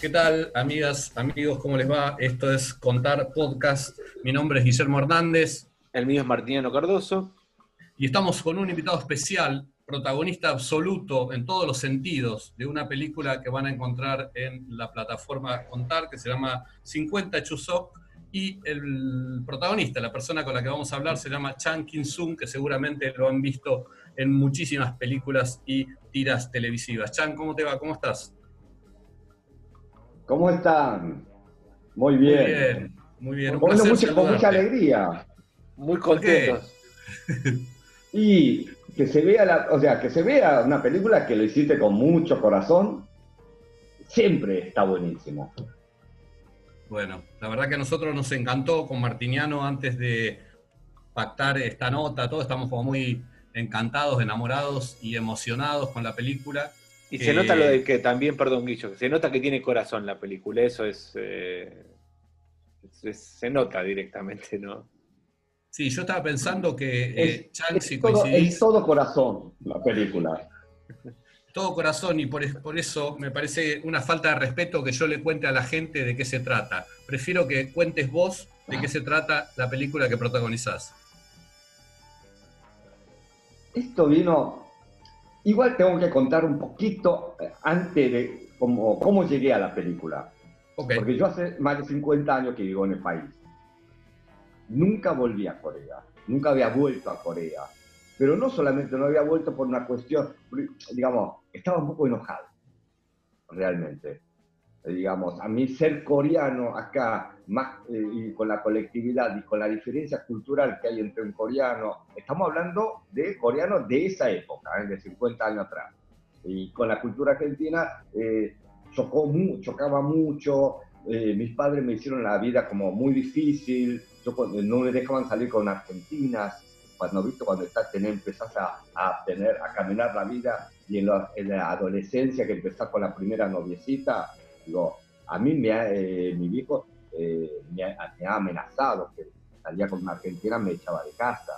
¿Qué tal, amigas, amigos? ¿Cómo les va? Esto es Contar Podcast. Mi nombre es Guillermo Hernández. El mío es Martiniano Cardoso. Y estamos con un invitado especial, protagonista absoluto en todos los sentidos de una película que van a encontrar en la plataforma Contar, que se llama 50 Chusok. Y el protagonista, la persona con la que vamos a hablar, se llama Chan Kin-sung, que seguramente lo han visto en muchísimas películas y tiras televisivas. Chan, ¿cómo te va? ¿Cómo estás? ¿Cómo están? Muy bien. Muy bien, muy bien. Un con mucha alegría. Muy contentos. y que se vea la, o sea, que se vea una película que lo hiciste con mucho corazón, siempre está buenísimo. Bueno, la verdad que a nosotros nos encantó con Martiniano antes de pactar esta nota, todos estamos como muy encantados, enamorados y emocionados con la película. Y se nota lo de que también, perdón Guillo, se nota que tiene corazón la película, eso es, eh, se nota directamente, ¿no? Sí, yo estaba pensando que eh, es, todo, es todo corazón la película. Todo corazón y por, por, eso me parece una falta de respeto que yo le cuente a la gente de qué se trata. Prefiero que cuentes vos de qué se trata la película que protagonizás. Esto vino Igual tengo que contar un poquito eh, antes de cómo, cómo llegué a la película. Porque yo hace más de 50 años que vivo en el país. Nunca volví a Corea, nunca había vuelto a Corea. Pero no solamente no había vuelto por una cuestión, digamos, estaba un poco enojado, realmente digamos, a mí ser coreano acá, más eh, y con la colectividad y con la diferencia cultural que hay entre un coreano, estamos hablando de coreanos de esa época, ¿eh? de 50 años atrás. Y con la cultura argentina eh, chocó chocaba mucho, mis padres me hicieron la vida como muy difícil, yo, no me dejaban salir con argentinas, cuando visto cuando estás, tener, empezás a, a, tener, a caminar la vida y en la, en la adolescencia que empezás con la primera noviecita, Digo, a mí me eh, mi viejo eh, me, ha, amenazado que salía con una argentina me echaba de casa.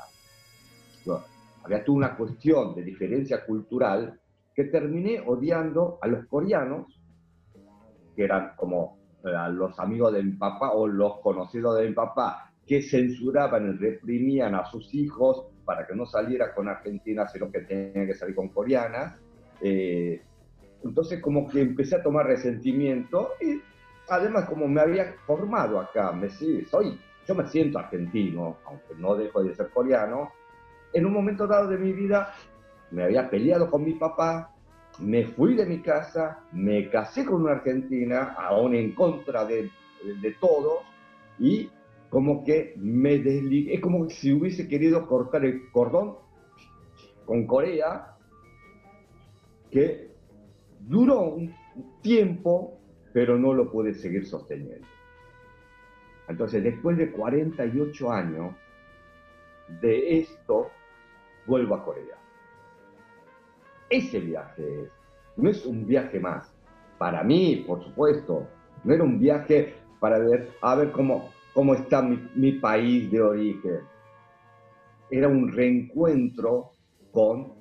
había toda una cuestión de diferencia cultural que terminé odiando a los coreanos, que eran como los amigos de mi papá o los conocidos de mi papá, que censuraban y reprimían a sus hijos para que no saliera con argentinas, sino que tenía que salir con coreanas. Eh, entonces como que empecé a tomar resentimiento y además como me había formado acá, me, soy, yo me siento argentino, aunque no dejo de ser coreano, en un momento dado de mi vida me había peleado con mi papá, me fui de mi casa, me casé con una argentina, aún en contra de, de todos, y como que me desligué, es como si hubiese querido cortar el cordón con Corea, que Duró un tiempo, pero no lo pude seguir sosteniendo. Entonces, después de 48 años de esto, vuelvo a Corea. Ese viaje es, no es un viaje más. Para mí, por supuesto, no era un viaje para ver, a ver cómo, cómo está mi, mi país de origen. Era un reencuentro con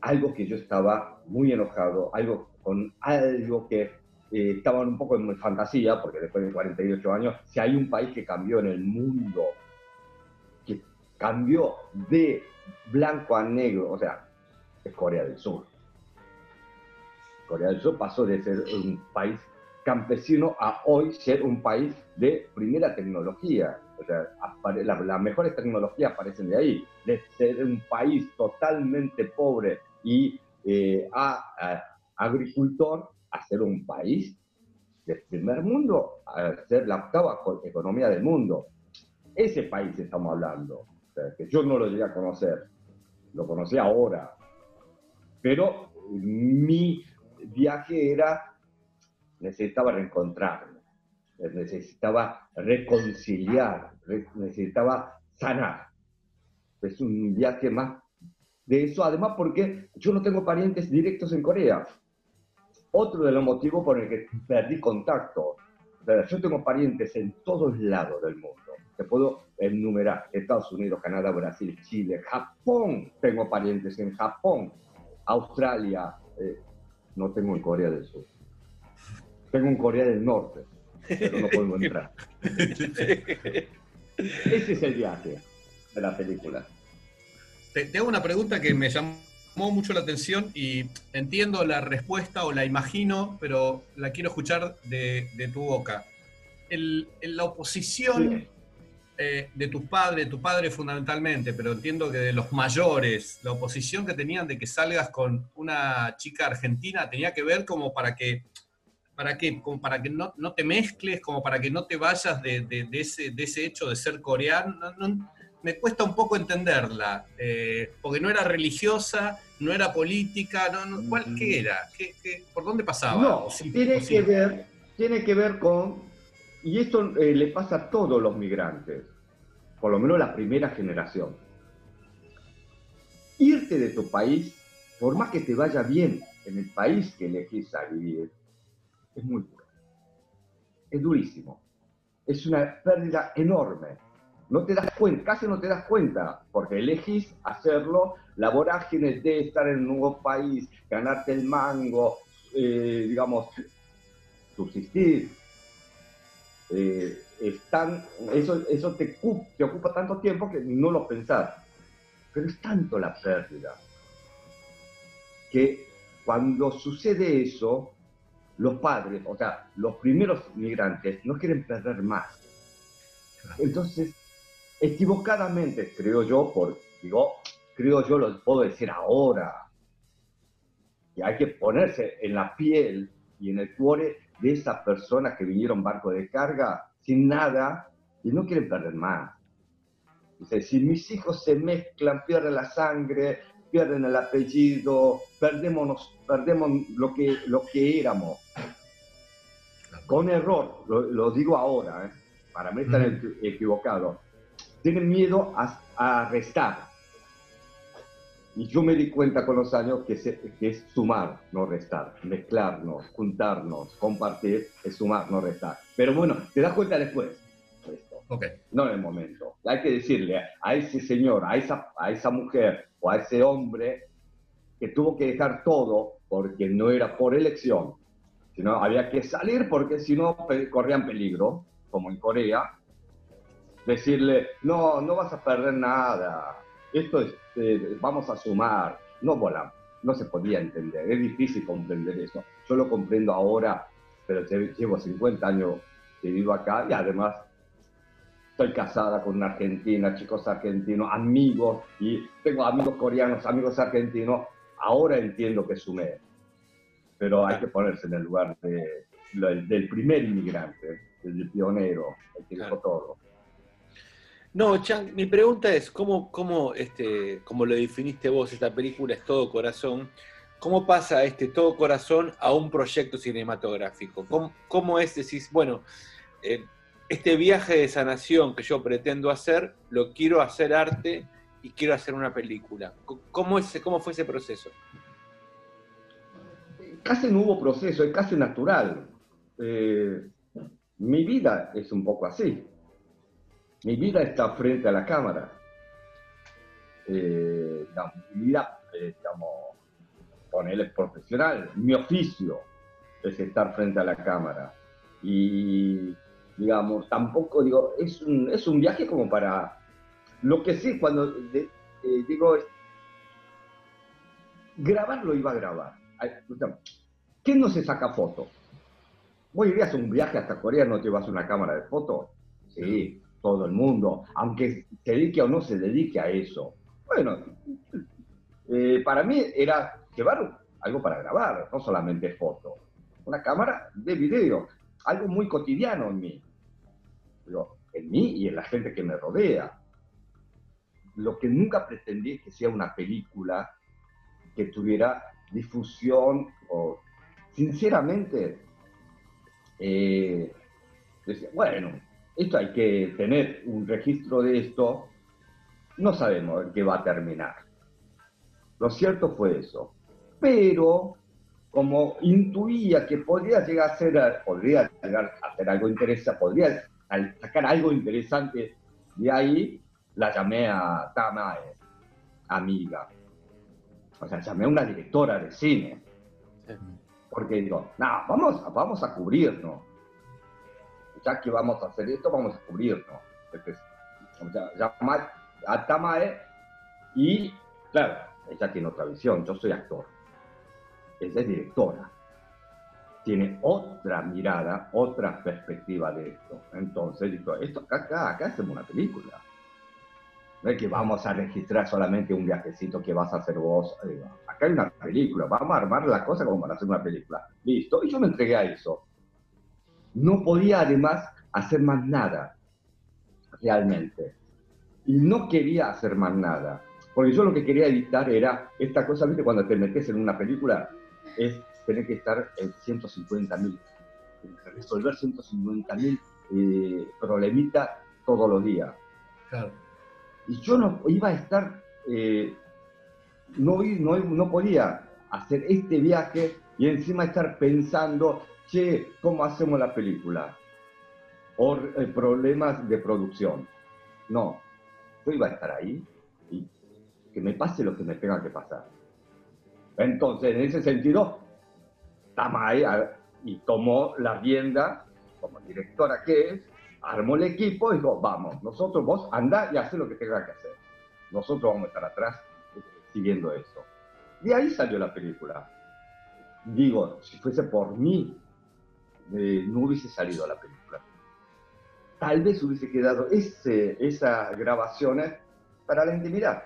algo que yo estaba muy enojado, algo con algo que eh, estaban un poco en fantasía, porque después de 48 años, si hay un país que cambió en el mundo, que cambió de blanco a negro, o sea, es Corea del Sur. Corea del Sur pasó de ser un país campesino a hoy ser un país de primera tecnología. O sea, las mejores tecnologías aparecen de ahí. De ser un país totalmente pobre y eh, a agricultor a ser un país del primer mundo, a ser la octava economía del mundo. Ese país estamos hablando, que yo no lo llegué a conocer, lo conocí ahora, pero mi viaje era, necesitaba reencontrarme, necesitaba reconciliar, necesitaba sanar. Es un viaje más de eso, además porque yo no tengo parientes directos en Corea. Otro de los motivos por el que perdí contacto. Yo tengo parientes en todos lados del mundo. Te puedo enumerar Estados Unidos, Canadá, Brasil, Chile, Japón. Tengo parientes en Japón, Australia. Eh, no tengo en Corea del Sur. Tengo un Corea del Norte, pero no puedo entrar. Ese es el viaje de la película. Te, hago una pregunta que me llamó mucho la atención y entiendo la respuesta o la imagino, pero la quiero escuchar de, tu boca. en la oposición eh, de tus padres, tu padre fundamentalmente, pero entiendo que de los mayores, la oposición que tenían de que salgas con una chica argentina tenía que ver como para que, para que, como para que no, no te mezcles, como para que no te vayas de, de, ese, de ese, hecho de ser coreano. Me cuesta un poco entenderla, eh, porque no era religiosa, no era política, no, ¿cuál, ¿qué era? ¿Qué, por dónde pasaba? No, tiene, que ver, tiene que ver con y esto eh, le pasa a todos los migrantes, por lo menos la primera generación. Irte de tu país, por más que te vaya bien en el país que elegís a vivir, es muy duro. Es durísimo. Es una pérdida enorme. No te das cuenta, casi no te das cuenta, porque elegís hacerlo, la vorágine de estar en un nuevo país, ganarte el mango, eh, digamos, subsistir, eh, eso, eso te, te, ocupa tanto tiempo que no lo pensás. Pero es tanto la pérdida que cuando sucede eso, los padres, o sea, los primeros migrantes no quieren perder más. Entonces, equivocadamente, creo yo, por, digo, creo yo, lo puedo decir ahora, que hay que ponerse en la piel y en el cuore de esas personas que vinieron barco de carga sin nada y no quieren perder más. Dice, si mis hijos se mezclan, pierden la sangre, pierden el apellido, perdemos, perdemos lo, que, lo que éramos. Con error, lo, digo ahora, ¿eh? para mí están equivocados. Tienen miedo a, a restar y yo me di cuenta con los años que, es sumar, no restar, mezclarnos, juntarnos, compartir, es sumar, no restar. Pero bueno, te das cuenta después. Esto. Okay. No en el momento. Hay que decirle a ese señor, a esa, a esa mujer o a ese hombre que tuvo que dejar todo porque no era por elección, sino había que salir porque si no corrían peligro, como en Corea. Decirle, no, no vas a perder nada, esto es, eh, vamos a sumar, no volamos, no se podía entender, es difícil comprender eso. Yo lo comprendo ahora, pero llevo 50 años que vivo acá y además estoy casada con una argentina, chicos argentinos, amigos, y tengo amigos coreanos, amigos argentinos, ahora entiendo que sumé, pero hay que ponerse en el lugar del primer inmigrante, del pionero, el que dejó todo. No, Chang, mi pregunta es, ¿cómo, cómo, este, como lo definiste vos, esta película es todo corazón? ¿Cómo pasa este todo corazón a un proyecto cinematográfico? ¿Cómo, es, decís, bueno, eh, este viaje de sanación que yo pretendo hacer, lo quiero hacer arte y quiero hacer una película? ¿Cómo, es, cómo fue ese proceso? Casi no hubo proceso, es casi natural. Eh, mi vida es un poco así mi vida está frente a la cámara. Eh, mi vida, eh, digamos, ponerle profesional, mi oficio es estar frente a la cámara. Y, digamos, tampoco, digo, es un, es un viaje como para... Lo que sí, cuando eh, digo, grabar lo iba a grabar. ¿Quién no se saca fotos? ¿Vos irías a un viaje hasta Corea no llevas una cámara de fotos? Sí, todo el mundo, aunque se dedique o no se dedique a eso. Bueno, eh, para mí era llevar algo para grabar, no solamente fotos, una cámara de video, algo muy cotidiano en mí, en mí y en la gente que me rodea. Lo que nunca pretendí es que sea una película que tuviera difusión o, sinceramente, eh, decía, bueno, esto hay que tener un registro de esto. No sabemos en qué va a terminar. Lo cierto fue eso. Pero como intuía que podría llegar a ser, podría llegar a hacer algo interesante, podría sacar algo interesante de ahí, la llamé a Tamae, amiga. O sea, llamé a una directora de cine. Porque digo, no, vamos, vamos a cubrirnos. Ya que vamos a hacer esto, vamos a cubrirnos. Entonces, llamar a Tamae y, claro, ella tiene otra visión, yo soy actor. Ella es directora. Tiene otra mirada, otra perspectiva de esto. Entonces, digo, esto acá, acá hacemos una película. No es que vamos a registrar solamente un viajecito que vas a hacer vos. Acá hay una película, vamos a armar la cosa como para hacer una película. Listo, y yo me entregué a eso. No podía además hacer más nada, realmente. Y no quería hacer más nada. Porque yo lo que quería evitar era esta cosa, ¿viste? Cuando te metes en una película, es tener que estar en 150 mil, resolver 150 mil eh, problemitas todos los días. Claro. Y yo no iba a estar, eh, no, no, no podía hacer este viaje y encima estar pensando, che, ¿cómo hacemos la película? O eh, problemas de producción. No, yo iba a estar ahí y que me pase lo que me tenga que pasar. Entonces, en ese sentido, Tamay y tomó la rienda como directora que es, armó el equipo y dijo, vamos, nosotros vos andá y haz lo que tenga que hacer. Nosotros vamos a estar atrás siguiendo eso. Y ahí salió la película. Digo, si fuese por mí, eh, no hubiese salido la película. Tal vez hubiese quedado ese, esas grabaciones para la intimidad.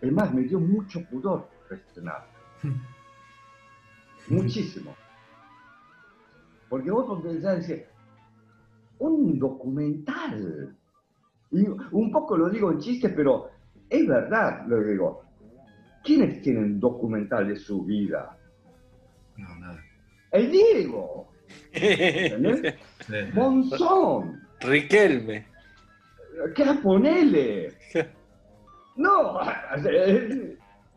Es más, me dio mucho pudor gestionar. Muchísimo. Porque vos pensás, decir, un documental. Y un poco lo digo en chiste, pero es verdad lo que digo. ¿Quiénes tienen documental de su vida? No, nada. El Diego. ¿Entendés? Monzón. Riquelme. ¿Qué ponele? No,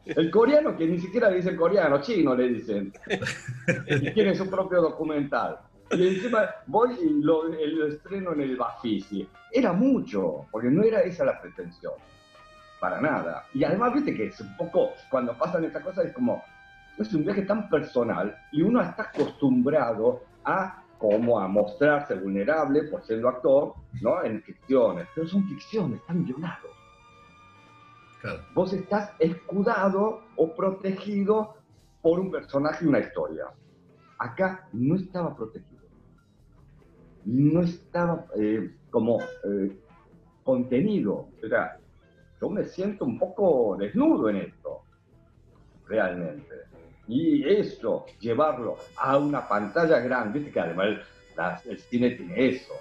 el, coreano que ni siquiera dice coreano, chino le dicen. Y tiene su propio documental. Y encima voy y lo, estreno en el Bafisi. Era mucho, porque no era esa la pretensión. Para nada. Y además, viste que es un poco, cuando pasan estas cosas, es como, es un viaje tan personal y uno está acostumbrado a como a mostrarse vulnerable por siendo actor, ¿no? En ficciones. Pero son ficciones, están millonados. Vos estás escudado o protegido por un personaje y una historia. Acá no estaba protegido. No estaba eh, como eh, contenido. O sea, yo me siento un poco desnudo en esto, realmente. Y eso, llevarlo a una pantalla grande, viste que además el cine tiene eso.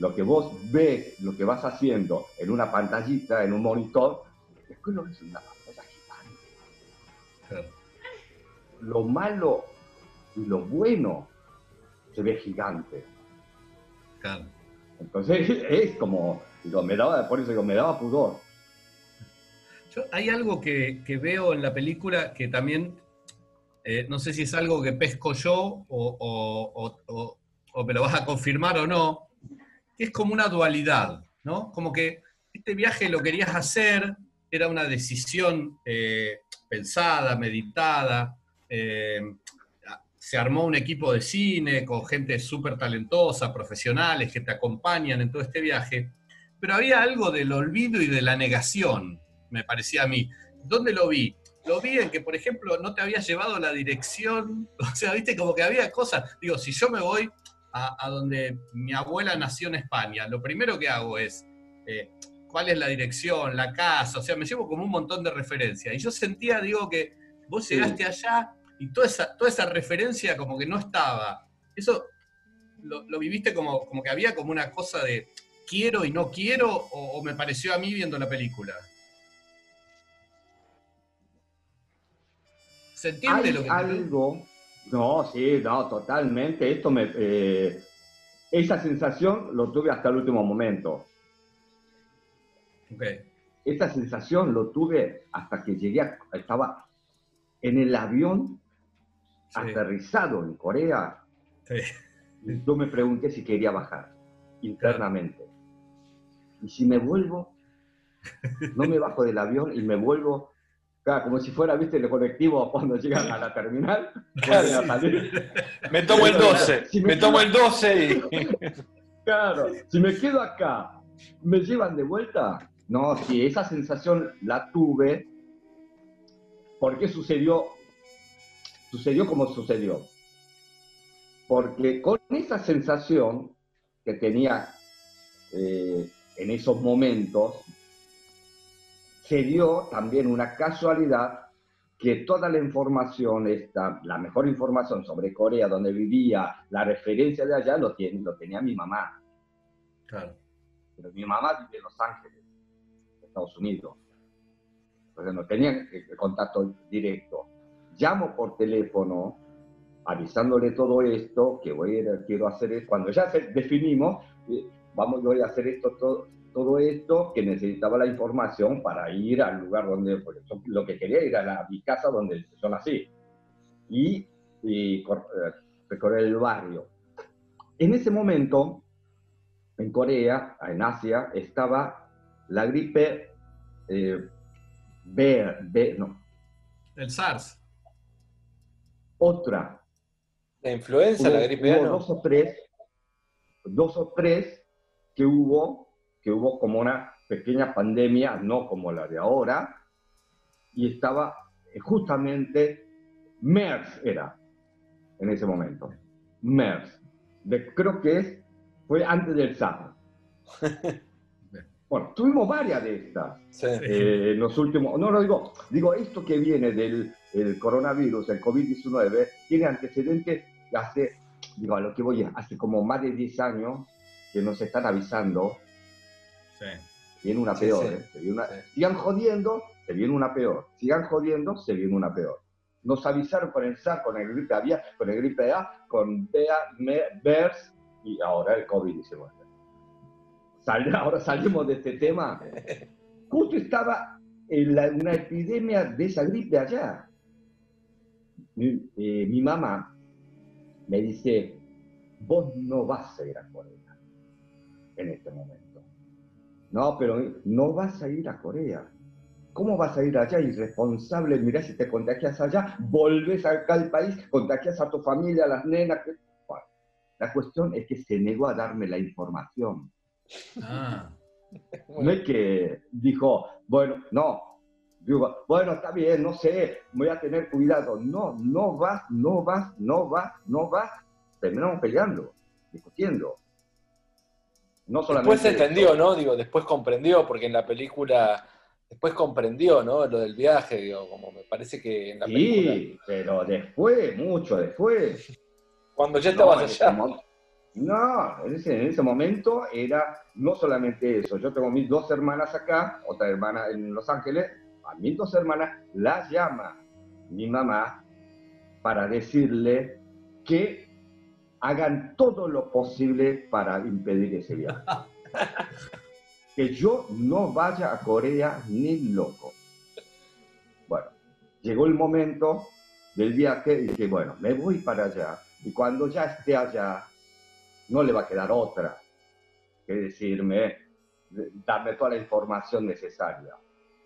Lo que vos ves, lo que vas haciendo en una pantallita, en un monitor, después lo ves en una pantalla gigante. Lo malo y lo bueno se ve gigante. Entonces es como, me daba, por eso me daba pudor. hay algo que, veo en la película que también, eh, no sé si es algo que pesco yo o, o, me lo vas a confirmar o no, que es como una dualidad, ¿no? Como que este viaje lo querías hacer, era una decisión eh, pensada, meditada. Eh, se armó un equipo de cine con gente súper talentosa, profesionales que te acompañan en todo este viaje, pero había algo del olvido y de la negación, me parecía a mí. ¿Dónde lo vi? Lo vi en que, por ejemplo, no te había llevado la dirección, o sea, viste, como que había cosas, digo, si yo me voy a, donde mi abuela nació en España, lo primero que hago es, eh, cuál es la dirección, la casa, o sea, me llevo como un montón de referencias. Y yo sentía, digo, que vos llegaste allá y toda esa, toda esa referencia como que no estaba. Eso lo, viviste como, como que había como una cosa de quiero y no quiero, o, me pareció a mí viendo la película. ¿Se entiende lo que algo? No, sí, no, totalmente. Esto me, eh, esa sensación lo tuve hasta el último momento. Esta sensación lo tuve hasta que llegué, estaba en el avión aterrizado en Corea. Y yo me pregunté si quería bajar internamente. Y si me vuelvo, no me bajo del avión y me vuelvo Claro, como si fuera, viste, el colectivo cuando llegan a la terminal. me tomo el 12, me, tomo el 12 y... Claro, si me quedo acá, ¿me llevan de vuelta? No, sí, esa sensación la tuve porque sucedió, sucedió como sucedió. Porque con esa sensación que tenía eh, en esos momentos, se dio también una casualidad que toda la información, esta, la mejor información sobre Corea, donde vivía, la referencia de allá, lo, tiene, lo tenía mi mamá. Claro. Pero mi mamá vive en Los Ángeles, Estados Unidos. Entonces no tenía contacto directo. Llamo por teléfono avisándole todo esto, que voy a, quiero hacer, cuando ya definimos, eh, vamos, voy a hacer esto, todo, todo esto, que necesitaba la información para ir al lugar donde, por eso, lo que quería ir a, mi casa donde yo nací, y, y eh, recorrer el barrio. En ese momento, en Corea, en Asia, estaba la gripe eh, B, B, no. El SARS. Otra, la influenza, la gripe hubo dos o tres, dos o tres que hubo, que hubo como una pequeña pandemia, no como la de ahora, y estaba eh, justamente MERS era en ese momento. MERS. De, creo que es, fue antes del SARS. Bueno, tuvimos varias de estas eh, en los últimos. No, no digo, digo, esto que viene del coronavirus, el COVID-19, tiene antecedentes hace, digo, a lo que voy, hace como más de 10 años que nos están avisando. Sí. Viene una peor, ¿eh? Sigan jodiendo, se viene una peor. Sigan jodiendo, se viene una peor. Nos avisaron con el SARS, con el gripe A, con el gripe A, con BEA, MERS y ahora el COVID-19. ahora salimos de este tema. Justo estaba en una epidemia de esa gripe allá. mi eh, mamá me dice, vos no vas a ir a Corea en este momento. No, pero no vas a ir a Corea. ¿Cómo vas a ir allá irresponsable? Mirá, si te contagias allá, volves acá al país, contagias a tu familia, a las nenas. la cuestión es que se negó a darme la información. Ah. No es que dijo, bueno, no, Digo, bueno, está bien, no sé, voy a tener cuidado. No, no vas, no vas, no vas, no vas. Terminamos peleando, discutiendo. No solamente después entendió, ¿no? Digo, después comprendió, porque en la película, después comprendió, ¿no? Lo del viaje, digo, como me parece que en la película. Sí, pero después, mucho después. Cuando ya estabas allá. No, en ese, en ese, momento era no solamente eso. Yo tengo mis dos hermanas acá, otra hermana en Los Ángeles, a mis dos hermanas, las llama mi mamá para decirle que hagan todo lo posible para impedir ese viaje. que yo no vaya a Corea ni loco. Bueno, llegó el momento del viaje y dije, bueno, me voy para allá. Y cuando ya esté allá, no le va a quedar otra que decirme, darme toda la información necesaria.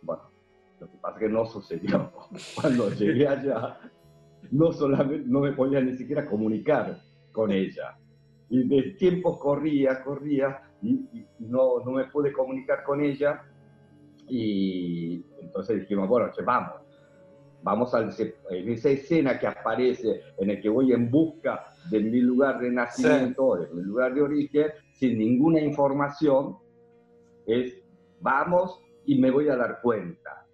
Bueno, lo que pasa es que no sucedió. Cuando llegué allá, no solamente no me podía ni siquiera comunicar con ella. Y de tiempo corría, corría, y, no, no, me pude comunicar con ella. Y entonces dijimos, bueno, vamos. Vamos a en esa escena que aparece, en el que voy en busca de mi lugar de nacimiento, de mi lugar de origen, sin ninguna información, es vamos y me voy a dar cuenta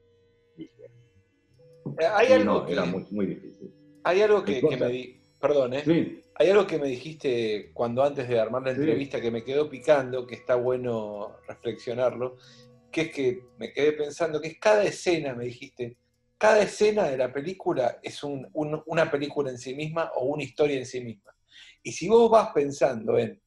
eh, hay algo que, era muy, difícil. Hay algo que, me di, perdón, ¿eh? Hay algo que me dijiste cuando antes de armar la entrevista que me quedó picando, que está bueno reflexionarlo, que es que me quedé pensando que es cada escena, me dijiste, cada escena de la película es una película en sí misma o una historia en sí misma. Y si vos vas pensando en,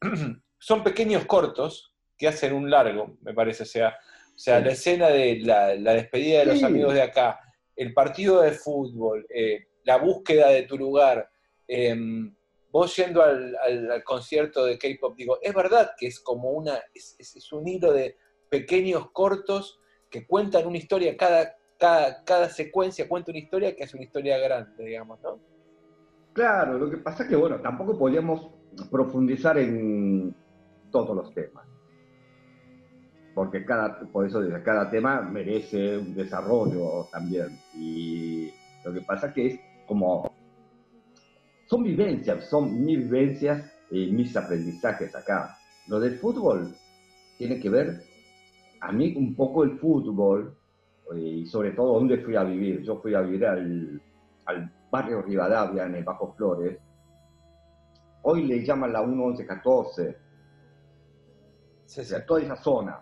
son pequeños cortos que hacen un largo, me parece, o sea, o sea la escena de la, despedida de los amigos de acá, el partido de fútbol, eh, la búsqueda de tu lugar, em, vos yendo al, concierto de K-pop, digo, es verdad que es como una, es, un hilo de pequeños cortos que cuentan una historia cada, cada, cada secuencia cuenta una historia que es una historia grande, digamos, ¿no? Claro, lo que pasa es que, bueno, tampoco podíamos profundizar en todos los temas. Porque cada, por eso cada tema merece un desarrollo también. Y lo que pasa es que es como, son vivencias, son mis vivencias y mis aprendizajes acá. Lo del fútbol tiene que ver, a mí un poco el fútbol, y sobre todo dónde fui a vivir. Yo fui a vivir al, al barrio Rivadavia, en el Bajo Flores. Hoy le llaman la 1114. Sí, sí. toda esa zona.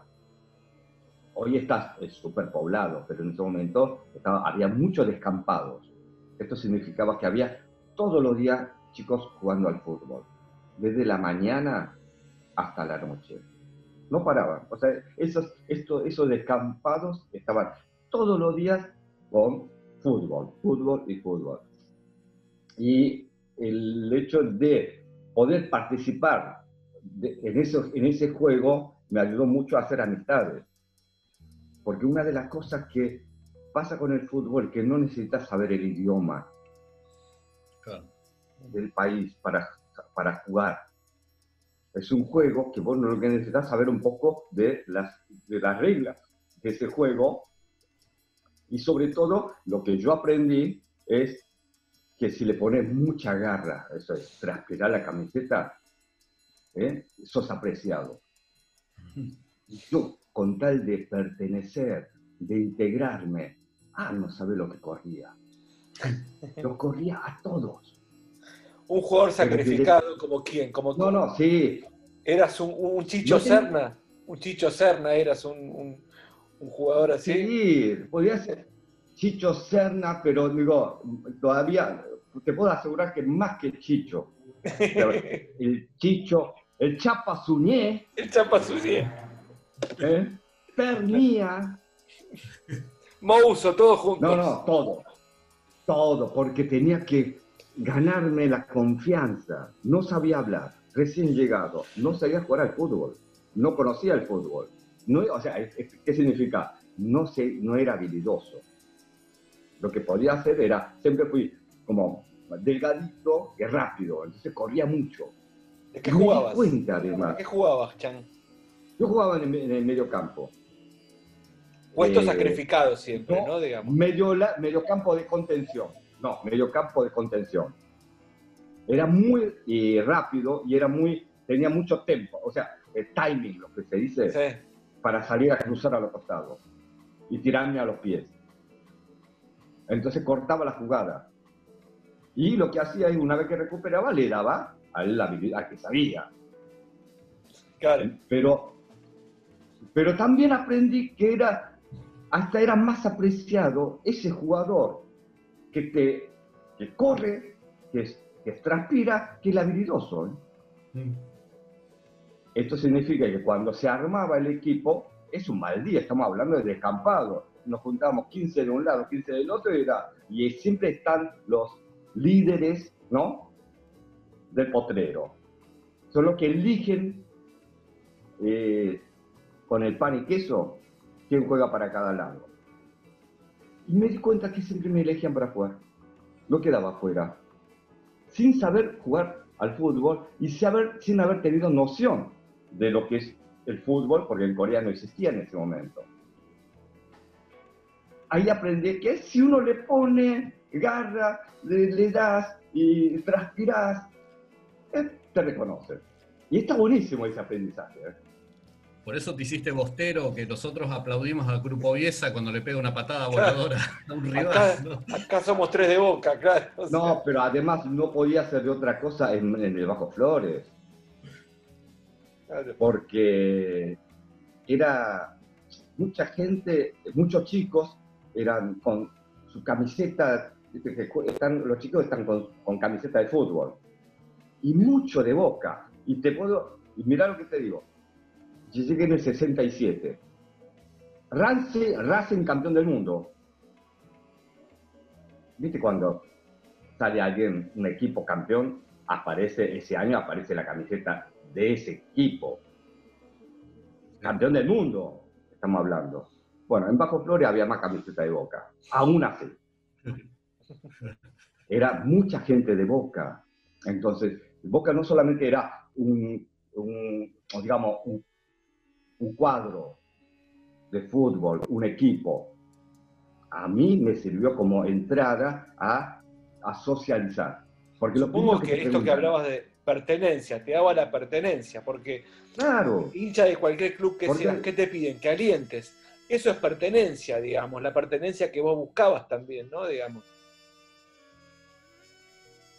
Hoy está súper poblado, pero en ese momento estaba, había muchos descampados. Esto significaba que había todos los días chicos jugando al fútbol, desde la mañana hasta la noche. No paraban. O sea, esos, esos descampados estaban todos los días con fútbol, fútbol y fútbol. Y el hecho de poder participar en, en ese juego me ayudó mucho a hacer amistades. Porque una de las cosas que pasa con el fútbol que no necesitas saber el idioma del país para, para jugar. Es un juego que vos lo que necesitas saber un poco de las, de las reglas de ese juego y sobre todo, lo que yo aprendí es que si le pones mucha garra, eso es, transpirar la camiseta, ¿eh? sos apreciado. Yo, con tal de pertenecer, de integrarme, ah, no sabe lo que corría. Yo corría a todos. Un jugador sacrificado como quién, como No, no, sí. Eras un, Chicho Serna, un Chicho Serna, eras un un jugador así. Sí, podría ser Chicho Serna, pero digo, todavía te puedo asegurar que más que Chicho. El Chicho, el Chapa Suñé. El Chapa Suñé. ¿eh? Pernía. Mouso, todos juntos. No, no, todo. Todo, porque tenía que ganarme la confianza. No sabía hablar, recién llegado, no sabía jugar al fútbol, no conocía el fútbol. No, o sea, ¿qué significa? No, sé, no era habilidoso. Lo que podía hacer era, siempre fui como delgadito y rápido, entonces corría mucho. ¿De qué jugabas? Cuenta, además. qué jugabas, Chan? Yo jugaba en el, medio campo. Puesto eh, sacrificado siempre, ¿no? Digamos. Medio, medio campo de contención. No, medio campo de contención. Era muy eh, rápido y era muy, tenía mucho tiempo, o sea, el timing, lo que se dice. Sí para salir a cruzar a los costados y tirarme a los pies. Entonces cortaba la jugada. Y lo que hacía es, una vez que recuperaba, le daba a él la habilidad que sabía. Claro. Pero, pero también aprendí que era, hasta era más apreciado ese jugador que, te, que corre, que, que transpira, que el habilidoso. ¿eh? Mm. Esto significa que cuando se armaba el equipo, es un mal día, estamos hablando de descampado. Nos juntamos 15 de un lado, 15 del otro, y, y siempre están los líderes, ¿no? Del potrero. Son los que eligen eh, con el pan y queso quién juega para cada lado. Y me di cuenta que siempre me elegían para jugar. No quedaba afuera. Sin saber jugar al fútbol y sin haber tenido noción de lo que es el fútbol, porque en Corea no existía en ese momento. Ahí aprendí que si uno le pone garra, le, das y transpiras, eh, te reconoce. Y está buenísimo ese aprendizaje. ¿eh? Por eso te hiciste bostero, que nosotros aplaudimos al grupo Viesa cuando le pega una patada voladora a un rival. Acá, somos tres de boca, claro. No, pero además no podía ser de otra cosa en el Bajo Flores porque era mucha gente, muchos chicos eran con su camiseta, están, los chicos están con, camiseta de fútbol y mucho de boca. Y te puedo, y mira lo que te digo, yo llegué en el 67. Racing, Racing campeón del mundo. ¿Viste cuando sale alguien, un equipo campeón, aparece, ese año aparece la camiseta de ese equipo. Campeón del mundo, estamos hablando. Bueno, en Bajo Flores había más camiseta de Boca, aún así. Era mucha gente de Boca. Entonces, Boca no solamente era un, digamos, un cuadro de fútbol, un equipo, a mí me sirvió como entrada a, a socializar. Porque lo Supongo que, esto que hablabas de pertenencia, te daba la pertenencia, porque claro. hincha de cualquier club que sea, ¿qué te piden? Que alientes. Eso es pertenencia, digamos, la pertenencia que vos buscabas también, ¿no? Digamos.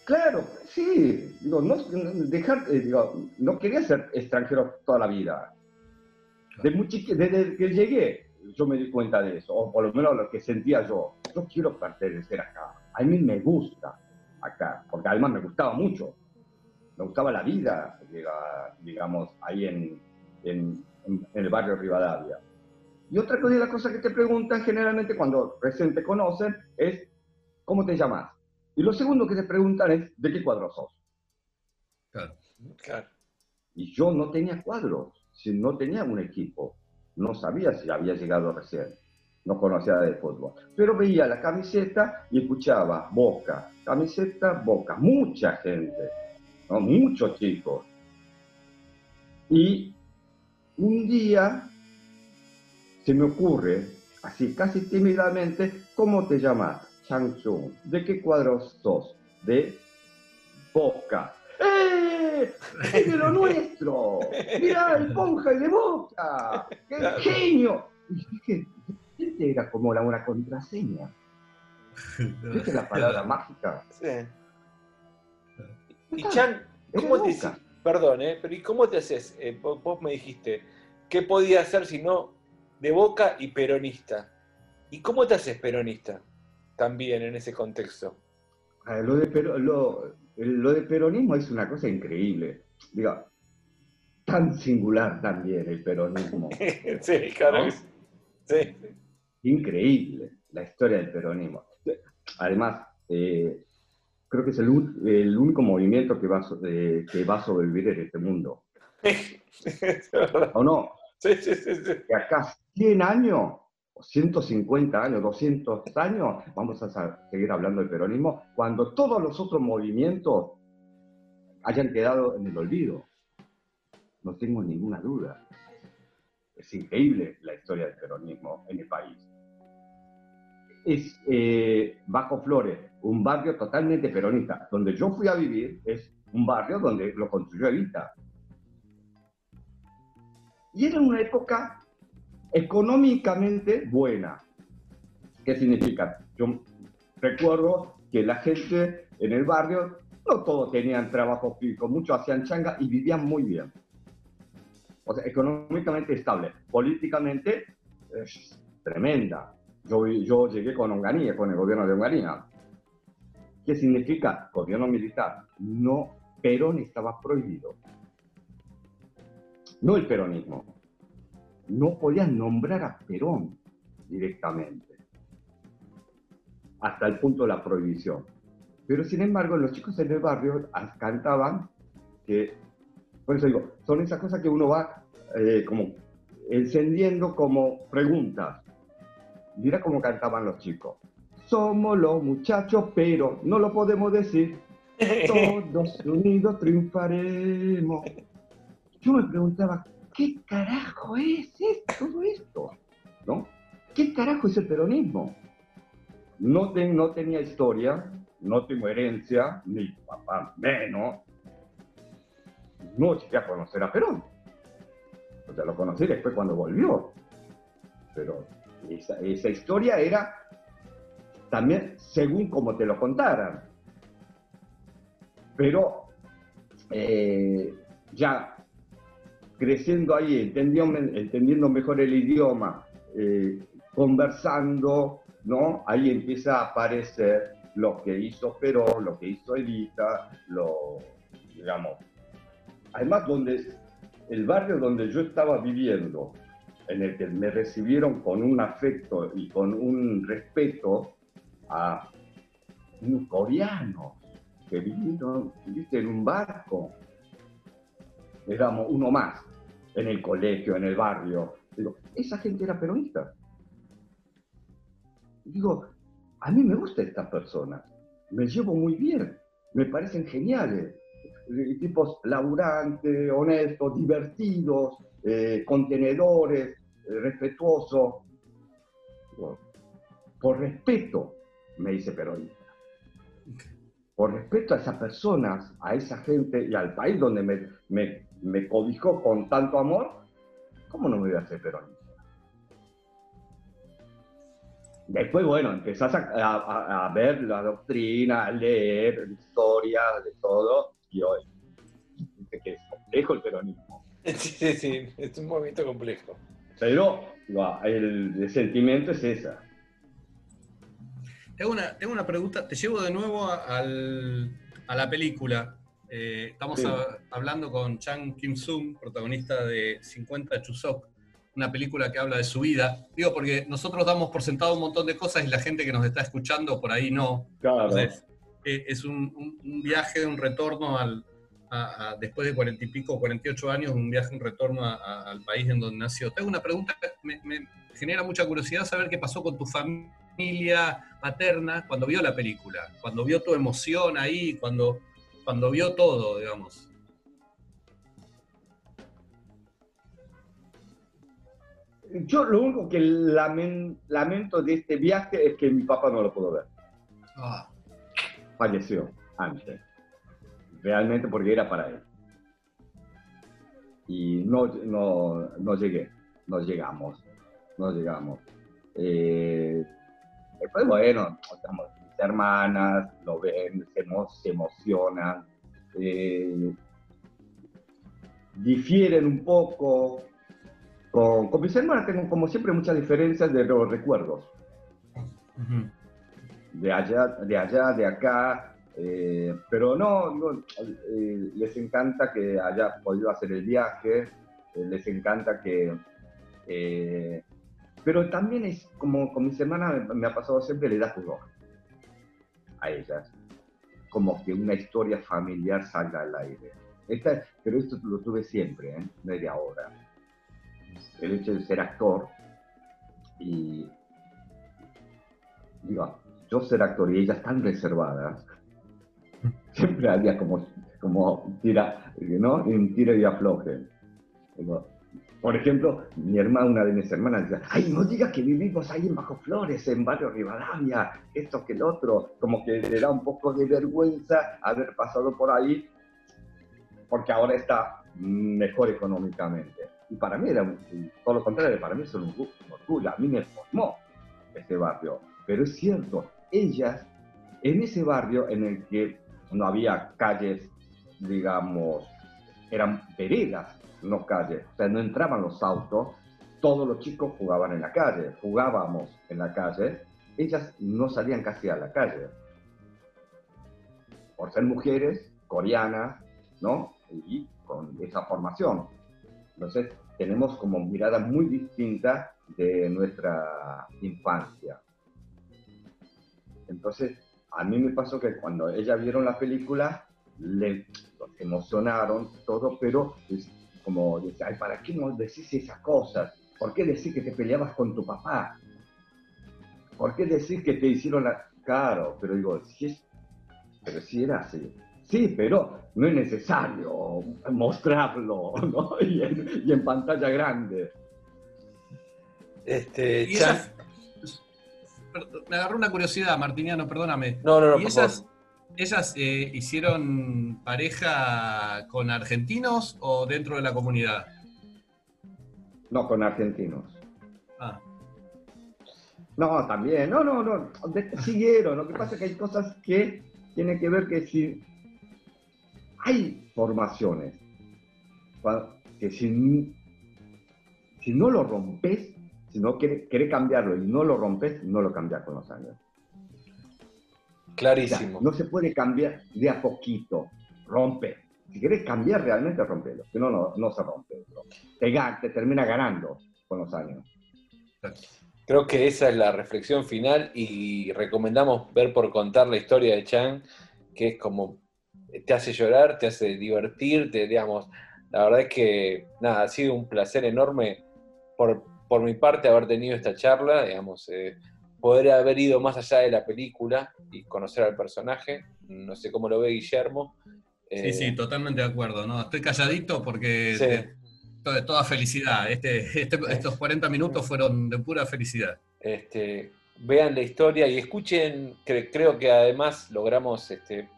Claro, sí. Digo, no, dejar, eh, digo, no quería ser extranjero toda la vida. De muy desde que llegué, yo me di cuenta de eso, o por lo menos lo que sentía yo. Yo quiero pertenecer acá. A mí me gusta acá, porque además me gustaba mucho. Me gustaba la vida, digamos, ahí en, en, el barrio Rivadavia. Y otra cosa, la cosa que te preguntan generalmente cuando recién te conocen es, ¿cómo te llamas? Y lo segundo que te preguntan es, ¿de qué cuadro sos? Claro. claro. Y yo no tenía cuadros, no tenía un equipo no sabía si había llegado recién, no conocía de fútbol, pero veía la camiseta y escuchaba Boca, camiseta Boca, mucha gente, ¿no? muchos chicos. Y un día se me ocurre, así casi tímidamente, ¿cómo te llamas? Chang. ¿De qué cuadros sos? De Boca. ¡Es de lo nuestro! ¡Mirá, el Ponja y de Boca! ¡Qué genio! Y dije, este era como la, una contraseña. ¿Viste la palabra mágica? Sí. Y Chan, ¿cómo te Perdón, ¿eh? Pero ¿y cómo te haces? Eh, vos me dijiste, ¿qué podía hacer si no de boca y peronista? ¿Y cómo te haces peronista? También en ese contexto. lo de pero, lo, lo de peronismo es una cosa increíble. Digo, tan singular también el peronismo. sí, claro. Sí. Increíble la historia del peronismo. Además, eh, creo que es el, único movimiento que va, eh, que va a sobrevivir en este mundo. ¿O no? Sí, sí, sí, sí. Acá 100 años 150 años, 200 años, vamos a seguir hablando del peronismo, cuando todos los otros movimientos hayan quedado en el olvido. No tengo ninguna duda. Es increíble la historia del peronismo en el país. Es eh, Bajo Flores, un barrio totalmente peronista. Donde yo fui a vivir es un barrio donde lo construyó Evita. Y era una época económicamente buena. ¿Qué significa? Yo recuerdo que la gente en el barrio, no todos tenían trabajo fijo, muchos hacían changa y vivían muy bien. O sea, económicamente estable. Políticamente, es tremenda. Yo, yo llegué con Onganía, con el gobierno de Onganía. ¿Qué significa? Gobierno militar. No, Perón estaba prohibido. No el peronismo no podían nombrar a Perón directamente, hasta el punto de la prohibición. Pero sin embargo, los chicos en el barrio cantaban que, por eso digo, son esas cosas que uno va eh, como encendiendo como preguntas. Mira cómo cantaban los chicos. Somos los muchachos, pero no lo podemos decir. Todos unidos triunfaremos. Yo me preguntaba, ¿qué carajo es todo esto? ¿No? ¿Qué carajo es el peronismo? No, no tenía historia, no tengo herencia, ni papá menos. No llegué a conocer a Perón. O sea, lo conocí después cuando volvió. Pero esa, historia era también según como te lo contaran. Pero eh, ya creciendo ahí, entendiendo, entendiendo mejor el idioma, eh, conversando, ¿no? Ahí empieza a aparecer lo que hizo Perón, lo que hizo Evita, lo, digamos. Además, donde, el barrio donde yo estaba viviendo, en el que me recibieron con un afecto y con un respeto a un coreano que vinieron, viste, en un barco. Éramos uno más en el colegio, en el barrio. Digo, esa gente era peronista. digo, a mí me gustan estas personas, me llevo muy bien, me parecen geniales, eh, tipos laburantes, honestos, divertidos, eh, contenedores, eh, respetuosos. Por respeto, me dice peronista. Por respeto a esas personas, a esa gente y al país donde me, me, me cobijó con tanto amor, ¿cómo no me voy a hacer peronista? Después, bueno, empezás a, ver la doctrina, a leer historia, de todo, y hoy, que es complejo el peronismo. Sí, sí, sí, es un movimiento complejo. Pero el, sentimiento es esa. Tengo una, tengo una pregunta, te llevo de nuevo a, la película. Eh, estamos hablando con Chang Kim-sung, protagonista de 50 Chusok, una película que habla de su vida. Digo, porque nosotros damos por sentado un montón de cosas y la gente que nos está escuchando por ahí no. Claro. Eh, es un, viaje, un retorno al, después de cuarenta y pico, 48 años, un viaje, un retorno al país en donde nació. Tengo una pregunta, me, me genera mucha curiosidad saber qué pasó con tu familia paterna cuando vio la película, cuando vio tu emoción ahí, cuando, cuando vio todo, digamos. Yo lo único que lamento de este viaje es que mi papá no lo pudo ver. Ah. Falleció antes. Realmente porque era para él. Y no, no, no llegué, no llegamos, no llegamos. Eh, después, bueno, mis hermanas lo ven, se, emocionan, eh, difieren un poco, con, con mis hermanas tengo como siempre muchas diferencias de los recuerdos. De allá, de allá, de acá. Eh, pero no, eh, les encanta que haya podido hacer el viaje, eh, les encanta que... pero también es como con mis hermanas me ha pasado siempre, le da pudor a ellas. Como que una historia familiar salga al aire. Esta, pero esto lo tuve siempre, ¿eh? no de ahora el hecho de ser actor y digo, yo ser actor y ellas tan reservadas, siempre había como, como tira, ¿no? Un tiro y afloje. Por ejemplo, mi hermana, una de mis hermanas decía, ay, no digas que vivimos ahí en Bajo Flores, en Barrio Rivadavia, esto que el otro, como que le da un poco de vergüenza haber pasado por ahí, porque ahora está mejor económicamente. Y para mí era todo lo contrario, para mí es un orgullo, a mí me formó este barrio. Pero es cierto, ellas, en ese barrio en el que no había calles, digamos, eran veredas, no calles, o sea, no entraban los autos, todos los chicos jugaban en la calle, jugábamos en la calle, ellas no salían casi a la calle. Por ser mujeres coreanas, ¿no? Y con esa formación. Entonces, tenemos como mirada muy distinta de nuestra infancia. Entonces, a mí me pasó que cuando ella vieron la película, le emocionaron todo, pero como dice, ay, ¿para qué no decís esas cosas? ¿Por qué decís que te peleabas con tu papá? ¿Por qué decís que te hicieron la... Claro, pero digo, si es... Pero si era así. Sí, pero no es necesario mostrarlo, ¿no? Y en, pantalla grande. Este, me agarró una curiosidad, Martiniano, perdóname. No, no, no. ¿Y esas, ellas eh, hicieron pareja con argentinos o dentro de la comunidad? No, con argentinos. Ah. No, también, no, no, no, siguieron. Lo que pasa es que hay cosas que tienen que ver que si hay formaciones que si, si no lo rompes, si no querés, cambiarlo y no lo rompes, no lo cambias con los años. Clarísimo. no se puede cambiar de a poquito, rompe. Si querés cambiar realmente, rompelo. Si no, no, se rompe. Te, te termina ganando con los años. Creo que esa es la reflexión final y recomendamos ver por contar la historia de Chang, que es como te hace llorar, te hace divertirte, digamos. La verdad es que, nada, ha sido un placer enorme por, por mi parte haber tenido esta charla, digamos. Eh, poder haber ido más allá de la película y conocer al personaje. No sé cómo lo ve Guillermo. Sí, sí, eh, totalmente de acuerdo. ¿no? Estoy calladito porque de, toda felicidad. Este, este estos 40 minutos fueron de pura felicidad. Este, vean la historia y escuchen, creo que además logramos este,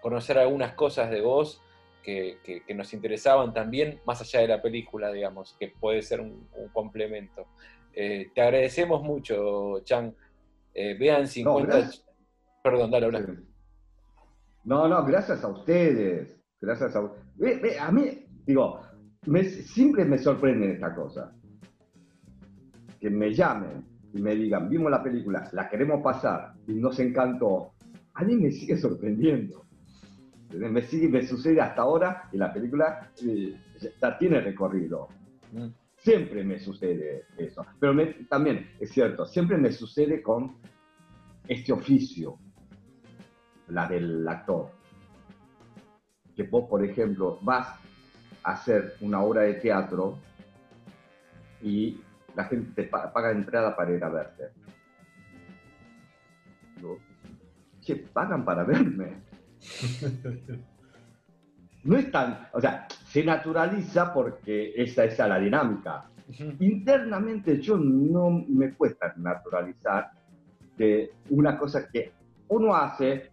conocer algunas cosas de vos que, nos interesaban también, más allá de la película, digamos, que puede ser un, complemento. Eh, te agradecemos mucho, Chan. Eh, vean 50... Perdón, dale, habla. No, no, gracias a ustedes. Gracias a A mí, digo, siempre me sorprenden esta cosa. Que me llamen y me digan, vimos la película, la queremos pasar y nos encantó. A mí me sigue sorprendiendo. Me sigue, me sucede hasta ahora y la película eh, ya tiene recorrido. Mm. Siempre me sucede eso. Pero también, es cierto, siempre me sucede con este oficio, la del actor. Que vos, por ejemplo, vas a hacer una obra de teatro y la gente te paga entrada para ir a verte. ¿Qué pagan para verme. no es tan, o sea, se naturaliza porque esa es la dinámica. Internamente yo no me cuesta naturalizar que una cosa que uno hace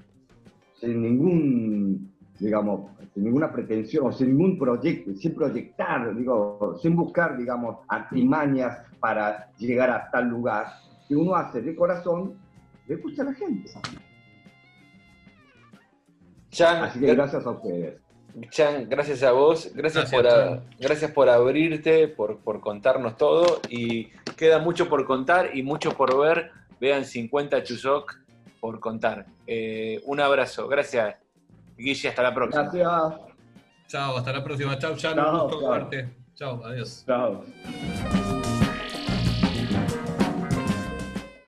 sin ningún, digamos, sin ninguna pretensión, sin ningún proyecto, sin proyectar, digo, sin buscar, digamos, artimañas para llegar a tal lugar, que uno hace de corazón, le escucha a la gente. Así que gracias a ustedes. Chan, gracias a vos, gracias, por, gracias por abrirte, por, por, contarnos todo y queda mucho por contar y mucho por ver. Vean 50 Chusoc por contar. Eh, un abrazo, gracias Guille, hasta la próxima. Gracias. Chao, hasta la próxima. Chao, Chan, un gusto verte. Chao, adiós. Chao.